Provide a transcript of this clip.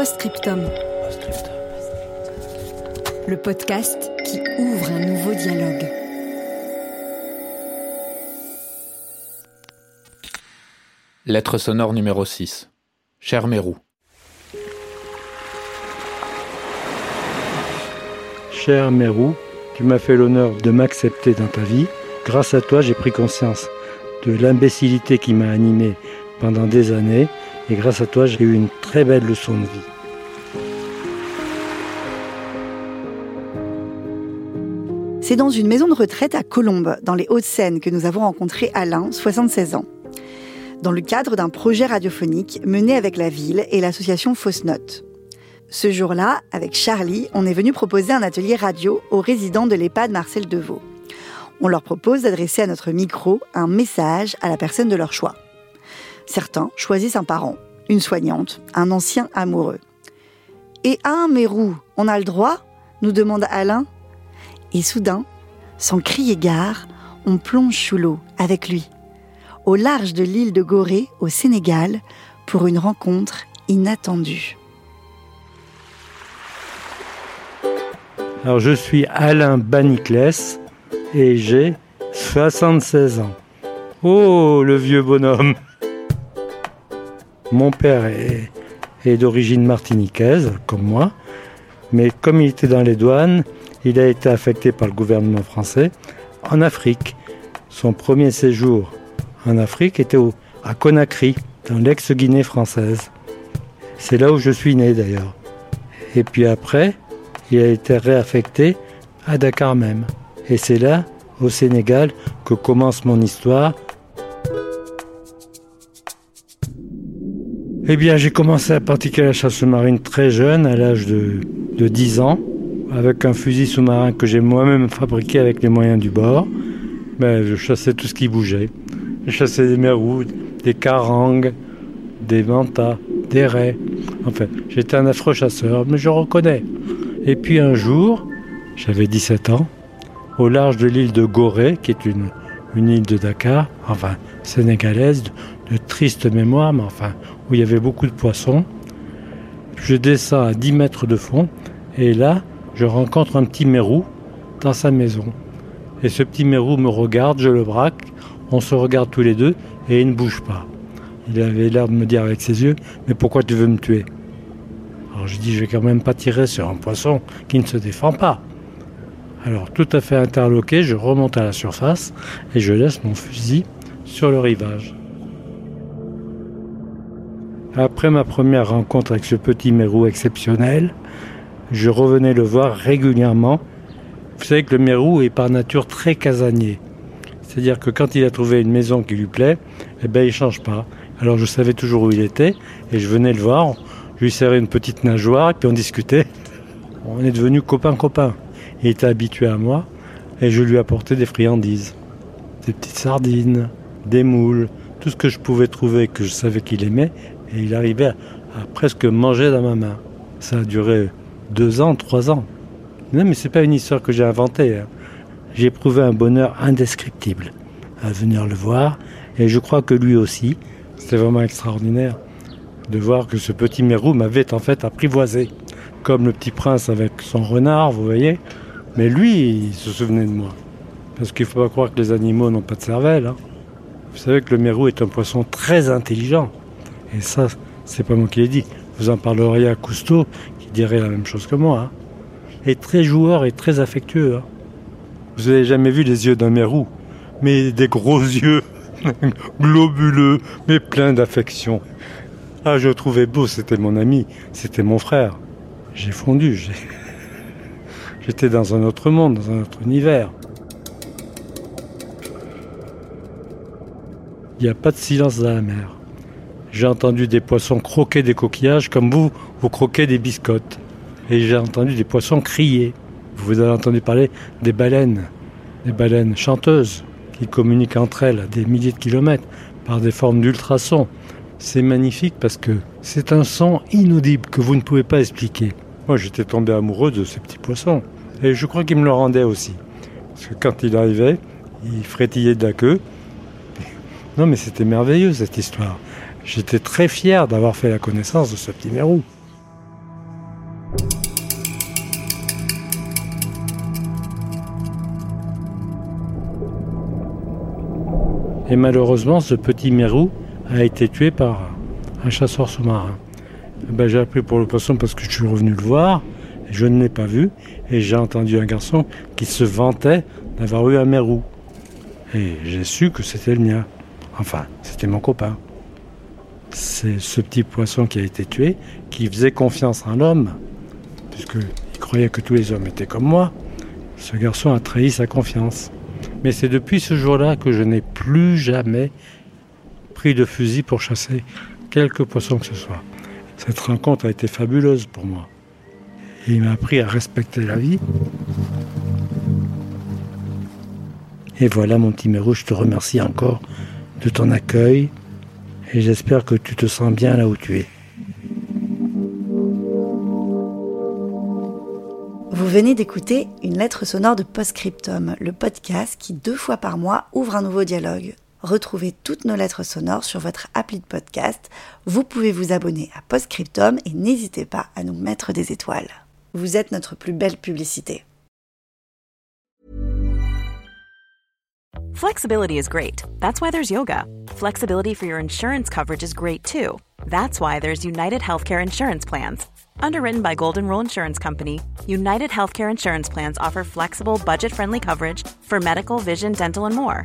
Postscriptum. Le podcast qui ouvre un nouveau dialogue. Lettre sonore numéro 6. Cher Mérou. Cher Mérou, tu m'as fait l'honneur de m'accepter dans ta vie. Grâce à toi, j'ai pris conscience de l'imbécilité qui m'a animé pendant des années. Et grâce à toi, j'ai eu une très belle leçon de vie. C'est dans une maison de retraite à Colombes, dans les Hauts-de-Seine, que nous avons rencontré Alain, 76 ans. Dans le cadre d'un projet radiophonique mené avec la ville et l'association Fausse Note. Ce jour-là, avec Charlie, on est venu proposer un atelier radio aux résidents de l'EHPAD Marcel Deveau. On leur propose d'adresser à notre micro un message à la personne de leur choix. Certains choisissent un parent, une soignante, un ancien amoureux. Et un mérou, on a le droit nous demande Alain. Et soudain, sans crier gare, on plonge sous l'eau avec lui, au large de l'île de Gorée, au Sénégal, pour une rencontre inattendue. Alors je suis Alain Baniclès et j'ai 76 ans. Oh, le vieux bonhomme Mon père est, d'origine martiniquaise, comme moi, mais comme il était dans les douanes, il a été affecté par le gouvernement français en Afrique. Son premier séjour en Afrique était à Conakry, dans l'ex-Guinée française. C'est là où je suis né d'ailleurs. Et puis après, il a été réaffecté à Dakar même. Et c'est là, au Sénégal, que commence mon histoire. Eh bien, j'ai commencé à pratiquer la chasse sous-marine très jeune, à l'âge de, de 10 ans, avec un fusil sous-marin que j'ai moi-même fabriqué avec les moyens du bord. Ben, je chassais tout ce qui bougeait. Je chassais des mérous, des carangues, des mantas, des raies. Enfin, j'étais un affreux chasseur, mais je reconnais. Et puis un jour, j'avais 17 ans, au large de l'île de Gorée, qui est une, une île de Dakar, enfin sénégalaise, de, triste mémoire, mais enfin, où il y avait beaucoup de poissons. Je descends à 10 mètres de fond, et là, je rencontre un petit mérou dans sa maison. Et ce petit mérou me regarde, je le braque, on se regarde tous les deux, et il ne bouge pas. Il avait l'air de me dire avec ses yeux, mais pourquoi tu veux me tuer? Alors je dis, je vais quand même pas tirer sur un poisson qui ne se défend pas. Alors tout à fait interloqué, je remonte à la surface et je laisse mon fusil sur le rivage. Après ma première rencontre avec ce petit mérou exceptionnel, je revenais le voir régulièrement. Vous savez que le mérou est par nature très casanier. C'est-à-dire que quand il a trouvé une maison qui lui plaît, eh ben, il change pas. Alors je savais toujours où il était et je venais le voir, je lui serrais une petite nageoire et puis on discutait. On est devenus copains-copains. Il était habitué à moi et je lui apportais des friandises. Des petites sardines, des moules, tout ce que je pouvais trouver que je savais qu'il aimait et il arrivait à, presque manger dans ma main. Ça a duré deux ans, trois ans. Non, mais c'est pas une histoire que j'ai inventée. Hein. J'ai éprouvé un bonheur indescriptible à venir le voir, et je crois que lui aussi. C'était vraiment extraordinaire de voir que ce petit mérou m'avait en fait apprivoisé, comme le petit prince avec son renard, vous voyez. Mais lui, il se souvenait de moi. Parce qu'il ne faut pas croire que les animaux n'ont pas de cervelle. Hein. Vous savez que le mérou est un poisson très intelligent. Et ça, c'est pas moi qui l'ai dit. Vous en parleriez à Cousteau, qui dirait la même chose que moi. Hein. Et très joueur et très affectueux. Hein. Vous n'avez jamais vu les yeux d'un mérou, mais des gros yeux, globuleux, mais pleins d'affection. Ah, je le trouvais beau, c'était mon ami, c'était mon frère. J'ai fondu, j'ai... j'étais dans un autre monde, dans un autre univers. il n'y a pas de silence dans la mer. J'ai entendu des poissons croquer des coquillages comme vous, vous croquez des biscottes. Et j'ai entendu des poissons crier. Vous avez entendu parler des baleines, des baleines chanteuses qui communiquent entre elles à des milliers de kilomètres par des formes d'ultrasons. C'est magnifique parce que c'est un son inaudible que vous ne pouvez pas expliquer. Moi, j'étais tombé amoureux de ces petits poissons. Et je crois qu'il me le rendait aussi. Parce que quand il arrivait, il frétillait de la queue. Non, mais c'était merveilleux cette histoire. J'étais très fier d'avoir fait la connaissance de ce petit mérou. Et malheureusement, ce petit mérou a été tué par un chasseur sous-marin. Ben, j'ai appelé pour le poisson parce que je suis revenu le voir. Je ne l'ai pas vu. Et j'ai entendu un garçon qui se vantait d'avoir eu un mérou. Et j'ai su que c'était le mien. Enfin, c'était mon copain. C'est ce petit poisson qui a été tué, qui faisait confiance en l'homme, puisqu'il croyait que tous les hommes étaient comme moi. Ce garçon a trahi sa confiance. Mais c'est depuis ce jour-là que je n'ai plus jamais pris de fusil pour chasser quelque poisson que ce soit. Cette rencontre a été fabuleuse pour moi. il m'a appris à respecter la vie. Et voilà mon petit Mérou, je te remercie encore de ton accueil et j'espère que tu te sens bien là où tu es. Vous venez d'écouter une lettre sonore de Postscriptum, le podcast qui deux fois par mois ouvre un nouveau dialogue. Retrouvez toutes nos lettres sonores sur votre appli de podcast. Vous pouvez vous abonner à Postscriptum et n'hésitez pas à nous mettre des étoiles. Vous êtes notre plus belle publicité. Flexibility is great. That's why there's yoga. Flexibility for your insurance coverage is great too. That's why there's United Healthcare Insurance Plans. Underwritten by Golden Rule Insurance Company, United Healthcare Insurance Plans offer flexible, budget friendly coverage for medical, vision, dental, and more.